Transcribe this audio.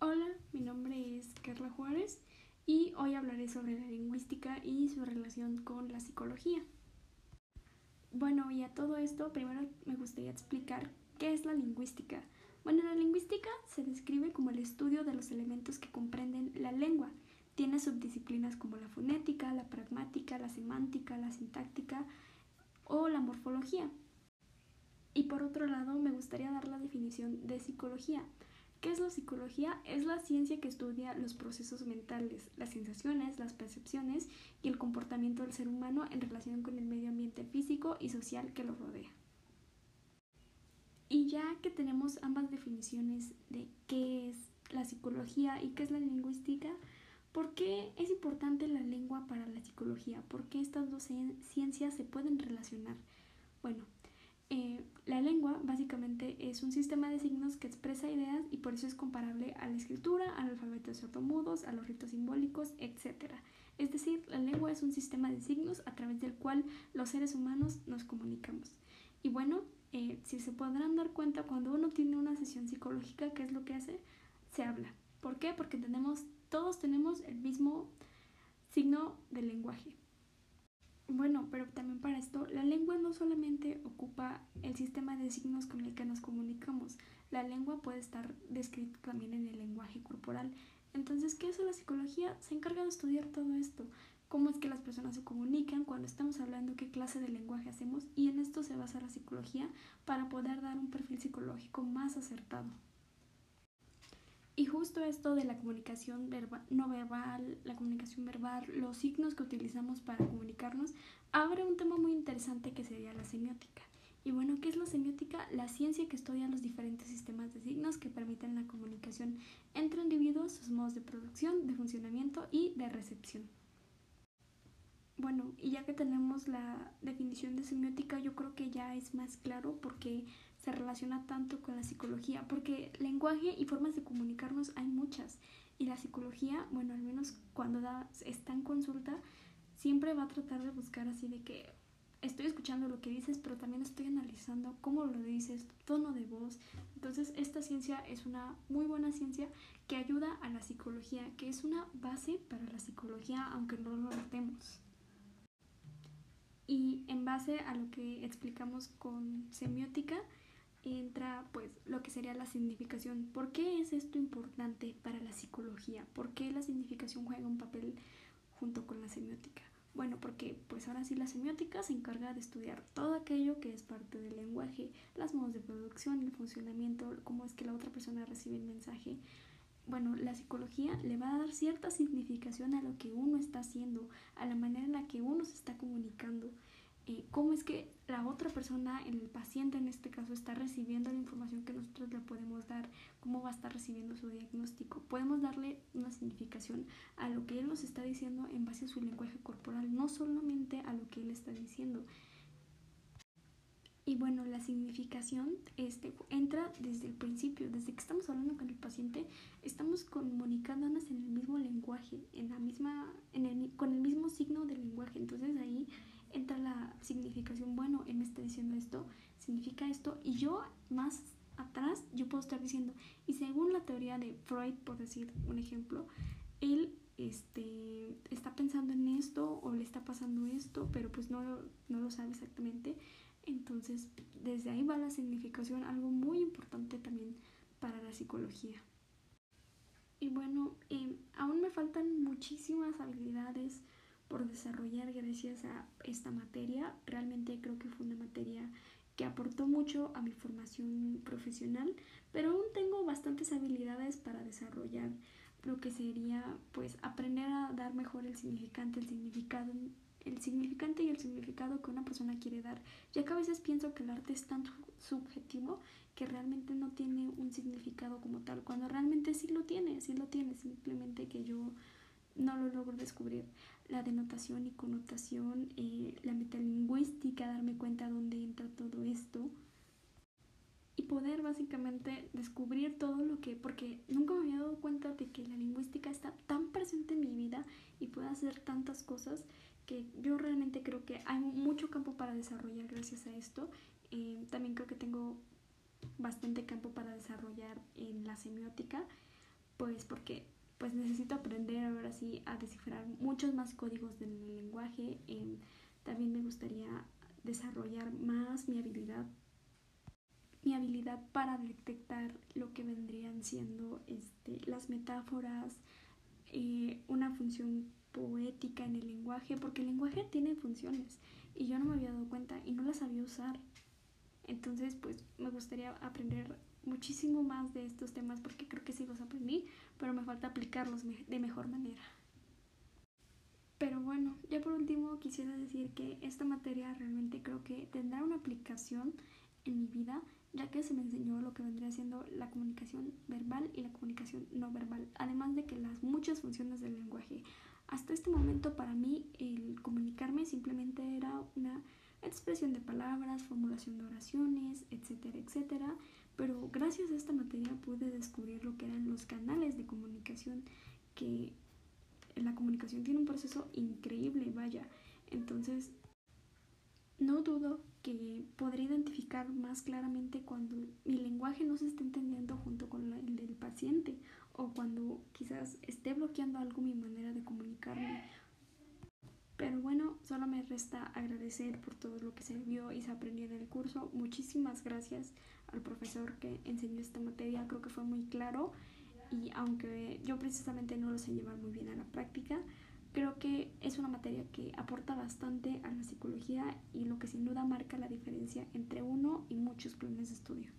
Hola, mi nombre es Carla Juárez y hoy hablaré sobre la lingüística y su relación con la psicología. Bueno, y a todo esto, primero me gustaría explicar qué es la lingüística. Bueno, la lingüística se describe como el estudio de los elementos que comprenden la lengua. Tiene subdisciplinas como la fonética, la pragmática, la semántica, la sintáctica o la morfología. Y por otro lado, me gustaría dar la definición de psicología. ¿Qué es la psicología? Es la ciencia que estudia los procesos mentales, las sensaciones, las percepciones y el comportamiento del ser humano en relación con el medio ambiente físico y social que lo rodea. Y ya que tenemos ambas definiciones de qué es la psicología y qué es la lingüística, ¿por qué es importante la lengua para la psicología? ¿Por qué estas dos ciencias se pueden relacionar? Bueno, eh, la lengua básicamente es un sistema de signos que expresa ideas y por eso es comparable a la escritura, al alfabeto de a los ritos simbólicos, etc. Es decir, la lengua es un sistema de signos a través del cual los seres humanos nos comunicamos. Y bueno, eh, si se podrán dar cuenta, cuando uno tiene una sesión psicológica, ¿qué es lo que hace? Se habla. ¿Por qué? Porque todos tenemos el mismo signo del lenguaje. Bueno, pero también para esto, la lengua no solamente ocupa el sistema de signos con el que nos comunicamos, la lengua puede estar descrita también en el lenguaje corporal. Entonces, ¿qué es la psicología? Se encarga de estudiar todo esto, cómo es que las personas se comunican, cuando estamos hablando, qué clase de lenguaje hacemos, y en esto se basa la psicología para poder dar un perfil psicológico más acertado. Y justo esto de la comunicación no verbal, la comunicación verbal, los signos que utilizamos para comunicarnos, abre un tema muy interesante que sería la semiótica. Y bueno, ¿qué es la semiótica? La ciencia que estudia los diferentes sistemas de signos que permiten la comunicación entre individuos, sus modos de producción, de funcionamiento y de recepción. Bueno, y ya que tenemos la definición de semiótica, yo creo que ya es más claro porque se relaciona tanto con la psicología, porque lenguaje y formas de comunicarnos hay muchas. Y la psicología, bueno, al menos cuando da, está en consulta, siempre va a tratar de buscar así de que estoy escuchando lo que dices, pero también estoy analizando cómo lo dices, tono de voz. Entonces, esta ciencia es una muy buena ciencia que ayuda a la psicología, que es una base para la psicología, aunque no lo notemos. Y en base a lo que explicamos con semiótica, entra pues lo que sería la significación. ¿Por qué es esto importante para la psicología? ¿Por qué la significación juega un papel junto con la semiótica? Bueno, porque pues ahora sí la semiótica se encarga de estudiar todo aquello que es parte del lenguaje, las modos de producción, el funcionamiento, cómo es que la otra persona recibe el mensaje. Bueno, la psicología le va a dar cierta significación a lo que uno está haciendo, a la manera en la que uno se está comunicando. Eh, cómo es que la otra persona, el paciente en este caso, está recibiendo la información que nosotros le podemos dar, cómo va a estar recibiendo su diagnóstico. Podemos darle una significación a lo que él nos está diciendo en base a su lenguaje corporal, no solamente a lo que él está diciendo. Y bueno, la significación este, entra desde el principio, desde que estamos hablando con el paciente, estamos comunicándonos en el mismo lenguaje, en la misma, en el, con el mismo signo del lenguaje. Entonces ahí entra la significación, bueno, él me está diciendo esto, significa esto, y yo más atrás, yo puedo estar diciendo, y según la teoría de Freud, por decir un ejemplo, él este, está pensando en esto o le está pasando esto, pero pues no, no lo sabe exactamente. Entonces, desde ahí va la significación, algo muy importante también para la psicología. Y bueno, eh, aún me faltan muchísimas habilidades por desarrollar gracias a esta materia. Realmente creo que fue una materia que aportó mucho a mi formación profesional, pero aún tengo bastantes habilidades para desarrollar lo que sería pues aprender a dar mejor el significante, el significado, el significante y el significado que una persona quiere dar, ya que a veces pienso que el arte es tan subjetivo que realmente no tiene un significado como tal, cuando realmente sí lo tiene, sí lo tiene, simplemente que yo no lo logro descubrir. La denotación y connotación, eh, la metalingüística, darme cuenta dónde entra todo esto y poder básicamente descubrir todo lo que, porque nunca me había dado cuenta de que la lingüística está tan presente en mi vida y puede hacer tantas cosas que yo realmente creo que hay mucho campo para desarrollar gracias a esto. Eh, también creo que tengo bastante campo para desarrollar en la semiótica pues porque pues necesito aprender ahora sí a descifrar muchos más códigos del lenguaje. Em, también me gustaría desarrollar más mi habilidad mi habilidad para detectar lo que vendrían siendo este, las metáforas, eh, una función poética en el lenguaje, porque el lenguaje tiene funciones y yo no me había dado cuenta y no las sabía usar. Entonces, pues me gustaría aprender muchísimo más de estos temas porque creo que sí los aprendí, pero me falta aplicarlos de mejor manera. Pero bueno, ya por último quisiera decir que esta materia realmente creo que tendrá una aplicación en mi vida, ya que se me enseñó lo que vendría siendo la comunicación verbal y la comunicación no verbal, además de que las muchas funciones del lenguaje. Hasta este momento para mí el comunicarme simplemente era expresión de palabras, formulación de oraciones, etcétera, etcétera, pero gracias a esta materia pude descubrir lo que eran los canales de comunicación, que la comunicación tiene un proceso increíble, vaya. Entonces, no dudo que podré identificar más claramente cuando mi lenguaje no se está entendiendo junto con el del paciente o cuando quizás esté bloqueando algo mi manera de comunicarme. Solo me resta agradecer por todo lo que se vio y se aprendió en el curso. Muchísimas gracias al profesor que enseñó esta materia, creo que fue muy claro y aunque yo precisamente no lo sé llevar muy bien a la práctica, creo que es una materia que aporta bastante a la psicología y lo que sin duda marca la diferencia entre uno y muchos planes de estudio.